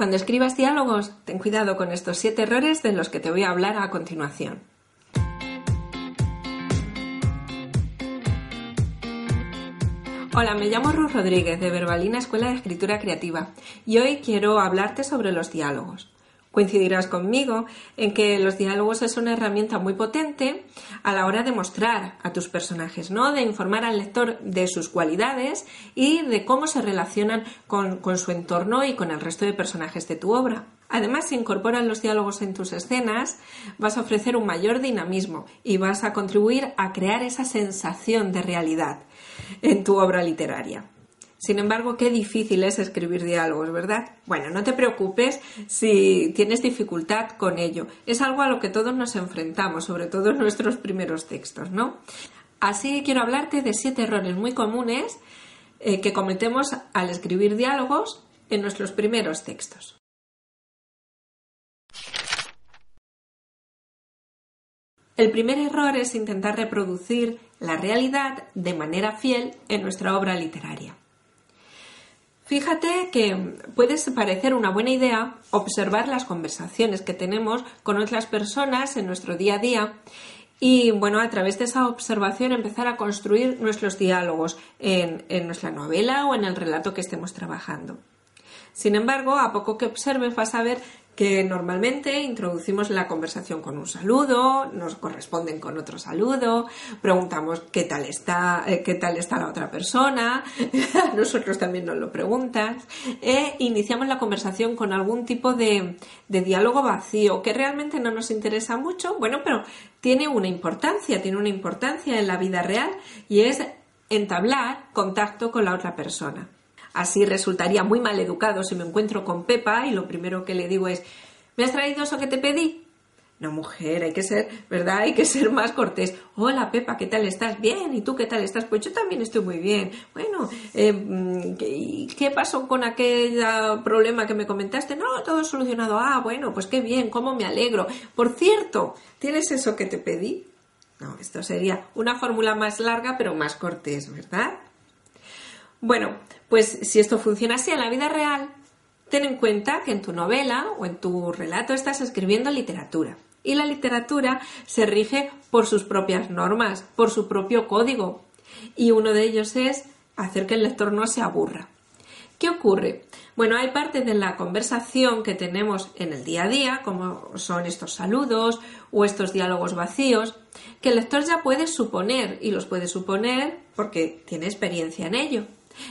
Cuando escribas diálogos, ten cuidado con estos siete errores de los que te voy a hablar a continuación. Hola, me llamo Ruth Rodríguez de Verbalina Escuela de Escritura Creativa y hoy quiero hablarte sobre los diálogos. Coincidirás conmigo en que los diálogos es una herramienta muy potente a la hora de mostrar a tus personajes, ¿no? De informar al lector de sus cualidades y de cómo se relacionan con, con su entorno y con el resto de personajes de tu obra. Además, si incorporas los diálogos en tus escenas, vas a ofrecer un mayor dinamismo y vas a contribuir a crear esa sensación de realidad en tu obra literaria. Sin embargo, qué difícil es escribir diálogos, ¿verdad? Bueno, no te preocupes si tienes dificultad con ello. Es algo a lo que todos nos enfrentamos, sobre todo en nuestros primeros textos, ¿no? Así quiero hablarte de siete errores muy comunes eh, que cometemos al escribir diálogos en nuestros primeros textos. El primer error es intentar reproducir la realidad de manera fiel en nuestra obra literaria. Fíjate que puede parecer una buena idea observar las conversaciones que tenemos con otras personas en nuestro día a día y, bueno, a través de esa observación empezar a construir nuestros diálogos en, en nuestra novela o en el relato que estemos trabajando. Sin embargo, a poco que observes vas a ver que normalmente introducimos la conversación con un saludo, nos corresponden con otro saludo, preguntamos qué tal está, eh, qué tal está la otra persona, nosotros también nos lo preguntas, e iniciamos la conversación con algún tipo de, de diálogo vacío que realmente no nos interesa mucho, bueno, pero tiene una importancia, tiene una importancia en la vida real y es entablar contacto con la otra persona. Así resultaría muy mal educado si me encuentro con Pepa y lo primero que le digo es ¿Me has traído eso que te pedí? No, mujer, hay que ser, ¿verdad? Hay que ser más cortés. Hola, Pepa, ¿qué tal estás? Bien, ¿y tú qué tal estás? Pues yo también estoy muy bien. Bueno, eh, ¿qué, ¿qué pasó con aquel problema que me comentaste? No, todo solucionado. Ah, bueno, pues qué bien, cómo me alegro. Por cierto, ¿tienes eso que te pedí? No, esto sería una fórmula más larga, pero más cortés, ¿verdad? Bueno, pues si esto funciona así en la vida real, ten en cuenta que en tu novela o en tu relato estás escribiendo literatura. Y la literatura se rige por sus propias normas, por su propio código. Y uno de ellos es hacer que el lector no se aburra. ¿Qué ocurre? Bueno, hay partes de la conversación que tenemos en el día a día, como son estos saludos o estos diálogos vacíos, que el lector ya puede suponer, y los puede suponer porque tiene experiencia en ello.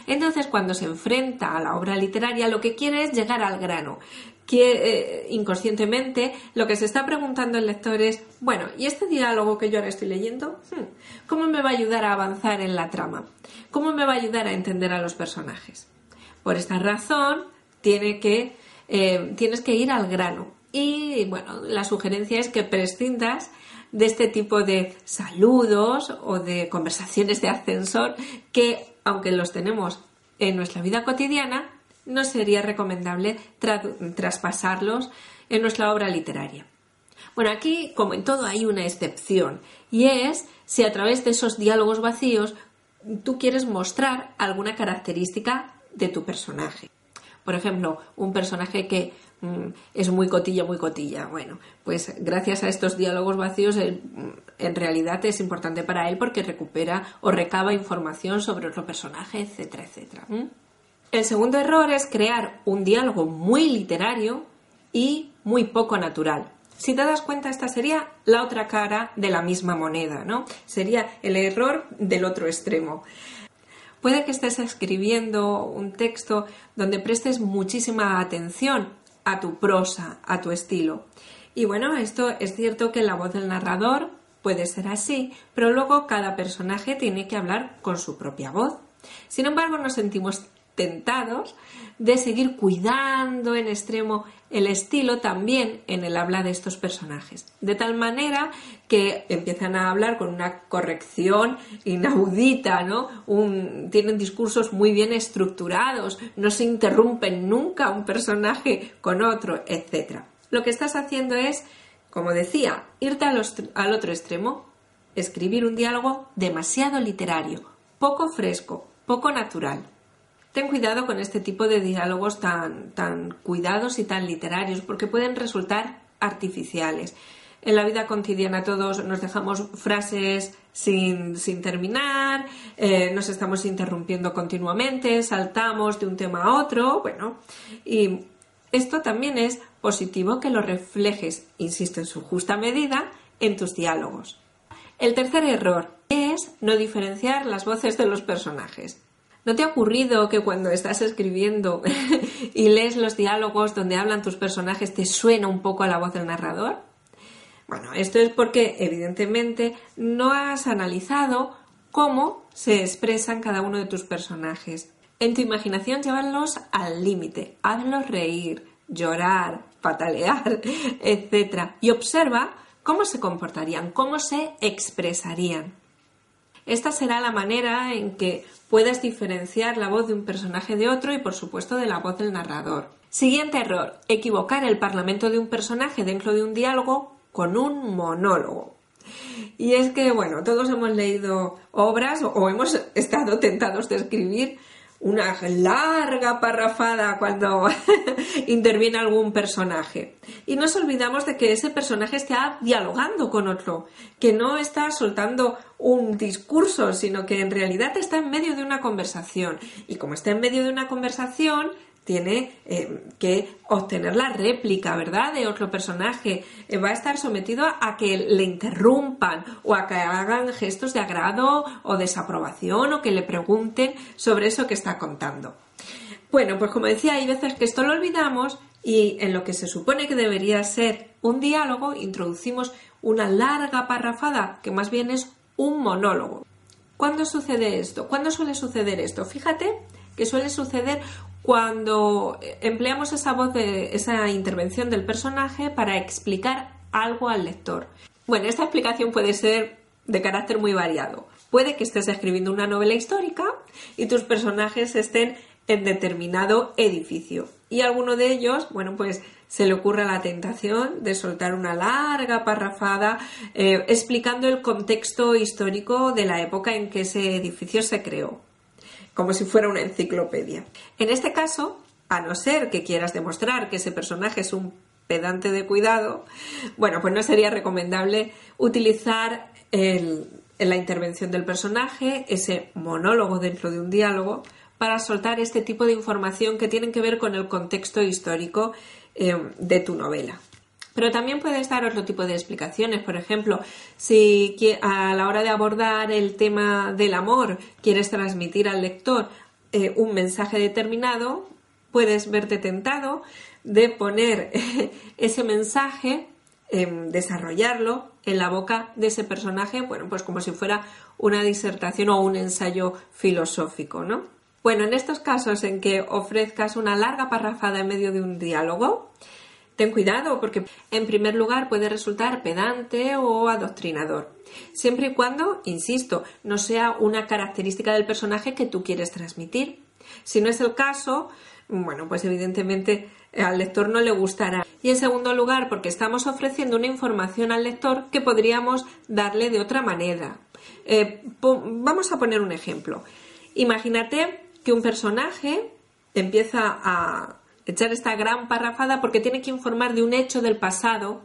Entonces, cuando se enfrenta a la obra literaria, lo que quiere es llegar al grano. Que eh, inconscientemente lo que se está preguntando el lector es, bueno, ¿y este diálogo que yo ahora estoy leyendo? Hmm, ¿Cómo me va a ayudar a avanzar en la trama? ¿Cómo me va a ayudar a entender a los personajes? Por esta razón, eh, tienes que ir al grano. Y bueno, la sugerencia es que prescindas de este tipo de saludos o de conversaciones de ascensor que aunque los tenemos en nuestra vida cotidiana, no sería recomendable traspasarlos en nuestra obra literaria. Bueno, aquí, como en todo, hay una excepción, y es si a través de esos diálogos vacíos tú quieres mostrar alguna característica de tu personaje. Por ejemplo, un personaje que es muy cotilla, muy cotilla. Bueno, pues gracias a estos diálogos vacíos, mm, en realidad es importante para él porque recupera o recaba información sobre otro personaje, etcétera, etcétera. El segundo error es crear un diálogo muy literario y muy poco natural. Si te das cuenta, esta sería la otra cara de la misma moneda, ¿no? Sería el error del otro extremo. Puede que estés escribiendo un texto donde prestes muchísima atención a tu prosa, a tu estilo. Y bueno, esto es cierto que la voz del narrador puede ser así, pero luego cada personaje tiene que hablar con su propia voz. Sin embargo, nos sentimos de seguir cuidando en extremo el estilo también en el habla de estos personajes. De tal manera que empiezan a hablar con una corrección inaudita, ¿no? tienen discursos muy bien estructurados, no se interrumpen nunca un personaje con otro, etc. Lo que estás haciendo es, como decía, irte al otro extremo, escribir un diálogo demasiado literario, poco fresco, poco natural. Ten cuidado con este tipo de diálogos tan, tan cuidados y tan literarios porque pueden resultar artificiales. En la vida cotidiana todos nos dejamos frases sin, terminar, eh, nos estamos interrumpiendo continuamente, saltamos de un tema a otro, bueno, y esto también es positivo que lo reflejes, insisto, en su justa medida, en tus diálogos. El tercer error es no diferenciar las voces de los personajes. ¿No te ha ocurrido que cuando estás escribiendo y lees los diálogos donde hablan tus personajes te suena un poco a la voz del narrador? Bueno, esto es porque evidentemente no has analizado cómo se expresan cada uno de tus personajes. En tu imaginación llévalos al límite, hazlos reír, llorar, patalear, etc. Y observa cómo se comportarían, cómo se expresarían. Esta será la manera en que puedas diferenciar la voz de un personaje de otro y por supuesto de la voz del narrador. Siguiente error, equivocar el parlamento de un personaje dentro de un diálogo con un monólogo. Y es que, bueno, todos hemos leído obras o hemos estado tentados de escribir una larga parrafada cuando interviene algún personaje. Y nos olvidamos de que ese personaje está dialogando con otro, que no está soltando un discurso, sino que en realidad está en medio de una conversación. Y como está en medio de una conversación, tiene eh, que obtener la réplica, ¿verdad?, de otro personaje. Eh, va a estar sometido a que le interrumpan o a que hagan gestos de agrado o desaprobación o que le pregunten sobre eso que está contando. Bueno, pues como decía, hay veces que esto lo olvidamos y en lo que se supone que debería ser un diálogo introducimos una larga parrafada que más bien es un monólogo. ¿Cuándo sucede esto? ¿Cuándo suele suceder esto? Fíjate que suele suceder cuando empleamos esa voz de esa intervención del personaje para explicar algo al lector. Bueno, esta explicación puede ser de carácter muy variado. Puede que estés escribiendo una novela histórica y tus personajes estén en determinado edificio. Y alguno de ellos, bueno, pues se le ocurre la tentación de soltar una larga parrafada eh, explicando el contexto histórico de la época en que ese edificio se creó como si fuera una enciclopedia. En este caso, a no ser que quieras demostrar que ese personaje es un pedante de cuidado, bueno, pues no sería recomendable utilizar la intervención del personaje, ese monólogo dentro de un diálogo, para soltar este tipo de información que tienen que ver con el contexto histórico eh, de tu novela. Pero también puedes dar otro tipo de explicaciones. Por ejemplo, si a la hora de abordar el tema del amor quieres transmitir al lector eh, un mensaje determinado, puedes verte tentado de poner ese mensaje, em, desarrollarlo en la boca de ese personaje, bueno, pues como si fuera una disertación o un ensayo filosófico, ¿no? Bueno, en estos casos en que ofrezcas una larga parrafada en medio de un diálogo, Ten cuidado porque en primer lugar puede resultar pedante o adoctrinador, siempre y cuando, insisto, no sea una característica del personaje que tú quieres transmitir. Si no es el caso, bueno, pues evidentemente al lector no le gustará. Y en segundo lugar, porque estamos ofreciendo una información al lector que podríamos darle de otra manera. Eh, vamos a poner un ejemplo. Imagínate que un personaje empieza a, echar esta gran parrafada porque tiene que informar de un hecho del pasado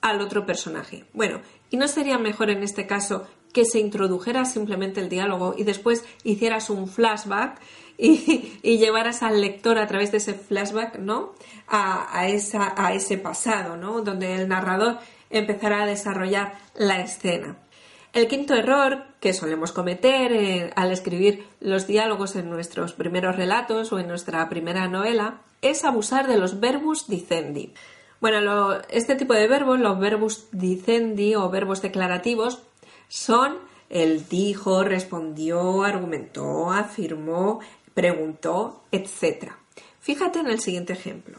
al otro personaje. Bueno, ¿y no sería mejor en este caso que se introdujera simplemente el diálogo y después hicieras un flashback y, llevaras al lector a través de ese flashback, ¿no? A, esa, a ese pasado, ¿no? Donde el narrador empezará a desarrollar la escena. El quinto error que solemos cometer eh, al escribir los diálogos en nuestros primeros relatos o en nuestra primera novela es abusar de los verbos dicendi. Bueno, este tipo de verbos, los verbos dicendi o verbos declarativos, son el dijo, respondió, argumentó, afirmó, preguntó, etc. Fíjate en el siguiente ejemplo.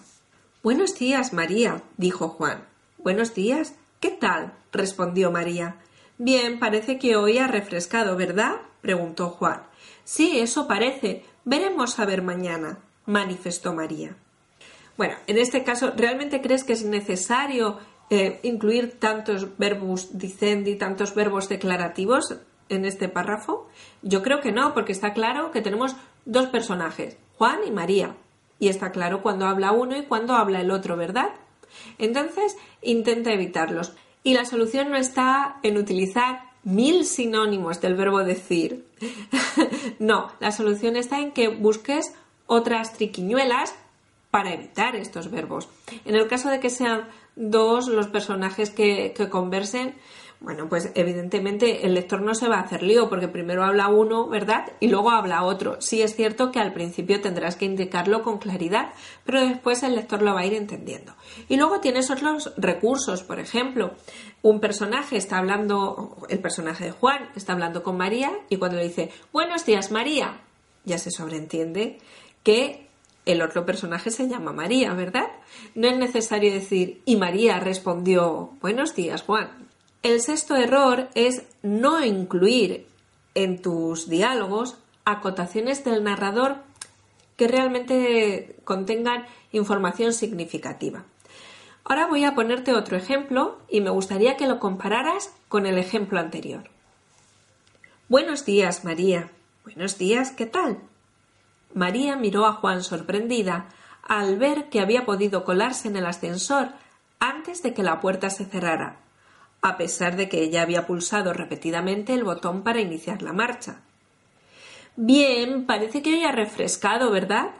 Buenos días, María, dijo Juan. Buenos días, ¿qué tal? respondió María. Bien, parece que hoy ha refrescado, ¿verdad? preguntó Juan. Sí, eso parece. Veremos a ver mañana manifestó María. Bueno, en este caso, ¿realmente crees que es necesario eh, incluir tantos verbos dicendi, tantos verbos declarativos en este párrafo? Yo creo que no, porque está claro que tenemos dos personajes, Juan y María. Y está claro cuando habla uno y cuando habla el otro, ¿verdad? Entonces, intenta evitarlos. Y la solución no está en utilizar mil sinónimos del verbo decir. no, la solución está en que busques otras triquiñuelas para evitar estos verbos. En el caso de que sean dos los personajes que, conversen, bueno, pues evidentemente el lector no se va a hacer lío porque primero habla uno, ¿verdad? Y luego habla otro. Sí es cierto que al principio tendrás que indicarlo con claridad, pero después el lector lo va a ir entendiendo. Y luego tienes otros recursos, por ejemplo, un personaje está hablando, el personaje de Juan está hablando con María y cuando le dice Buenos días María, ya se sobreentiende que el otro personaje se llama María, ¿verdad? No es necesario decir y María respondió Buenos días Juan. El sexto error es no incluir en tus diálogos acotaciones del narrador que realmente contengan información significativa. Ahora voy a ponerte otro ejemplo y me gustaría que lo compararas con el ejemplo anterior. Buenos días, María. Buenos días, ¿qué tal? María miró a Juan sorprendida al ver que había podido colarse en el ascensor antes de que la puerta se cerrara a pesar de que ella había pulsado repetidamente el botón para iniciar la marcha. Bien, parece que hoy ha refrescado, ¿verdad?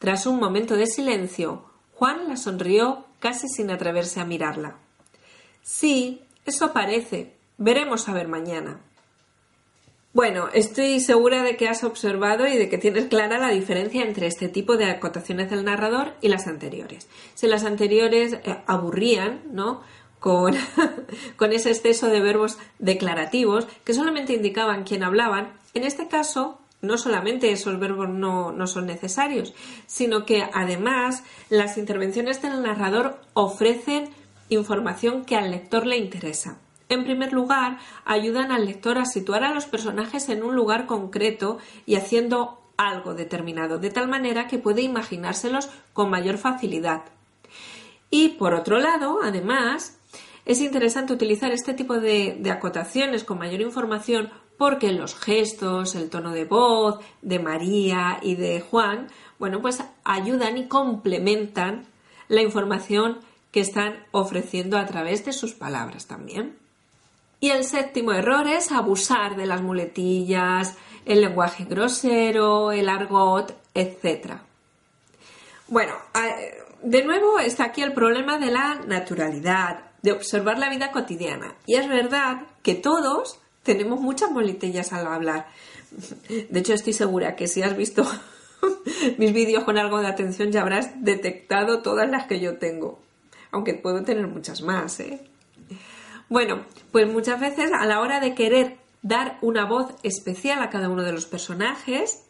Tras un momento de silencio, Juan la sonrió casi sin atreverse a mirarla. Sí, eso parece. Veremos a ver mañana. Bueno, estoy segura de que has observado y de que tienes clara la diferencia entre este tipo de acotaciones del narrador y las anteriores. Si las anteriores eh, aburrían, ¿no? con, ese exceso de verbos declarativos que solamente indicaban quién hablaban, en este caso no solamente esos verbos no, no, son necesarios, sino que además las intervenciones del narrador ofrecen información que al lector le interesa. En primer lugar, ayudan al lector a situar a los personajes en un lugar concreto y haciendo algo determinado, de tal manera que puede imaginárselos con mayor facilidad. Y por otro lado, además, es interesante utilizar este tipo de, acotaciones con mayor información porque los gestos, el tono de voz de María y de Juan, bueno, pues ayudan y complementan la información que están ofreciendo a través de sus palabras también. Y el séptimo error es abusar de las muletillas, el lenguaje grosero, el argot, etc. Bueno, de nuevo está aquí el problema de la naturalidad, de observar la vida cotidiana. Y es verdad que todos tenemos muchas muletillas al hablar. De hecho, estoy segura que si has visto mis vídeos con algo de atención ya habrás detectado todas las que yo tengo. Aunque puedo tener muchas más, ¿eh? Bueno, pues muchas veces a la hora de querer dar una voz especial a cada uno de los personajes,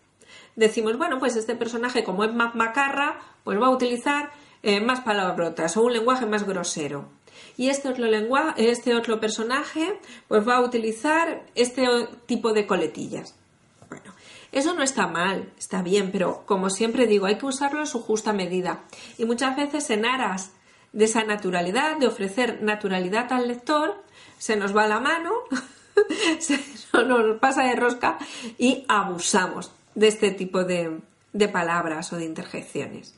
decimos, bueno, pues este personaje como es más macarra, pues va a utilizar eh, más palabrotas o un lenguaje más grosero y este otro lenguaje, este otro personaje pues va a utilizar este tipo de coletillas. Bueno, eso no está mal, está bien, pero como siempre digo, hay que usarlo en su justa medida. Y muchas veces en aras de esa naturalidad, de ofrecer naturalidad al lector, se nos va la mano, se nos pasa de rosca y abusamos de este tipo de, de palabras o de interjecciones.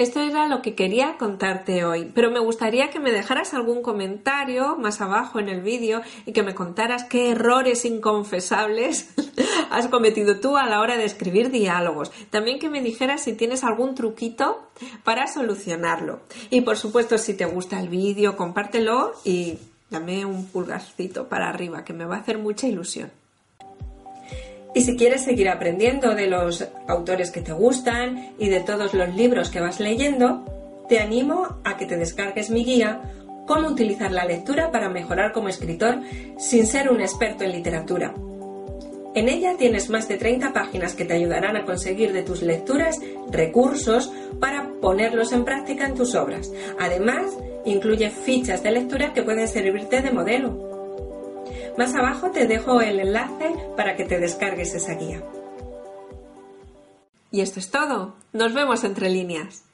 Esto era lo que quería contarte hoy, pero me gustaría que me dejaras algún comentario más abajo en el vídeo y que me contaras qué errores inconfesables has cometido tú a la hora de escribir diálogos. También que me dijeras si tienes algún truquito para solucionarlo. Y por supuesto, si te gusta el vídeo, compártelo y dame un pulgarcito para arriba, que me va a hacer mucha ilusión. Y si quieres seguir aprendiendo de los autores que te gustan y de todos los libros que vas leyendo, te animo a que te descargues mi guía Cómo utilizar la lectura para mejorar como escritor sin ser un experto en literatura. En ella tienes más de 30 páginas que te ayudarán a conseguir de tus lecturas recursos para ponerlos en práctica en tus obras. Además, incluye fichas de lectura que pueden servirte de modelo más abajo te dejo el enlace para que te descargues esa guía. Y esto es todo. Nos vemos entre líneas.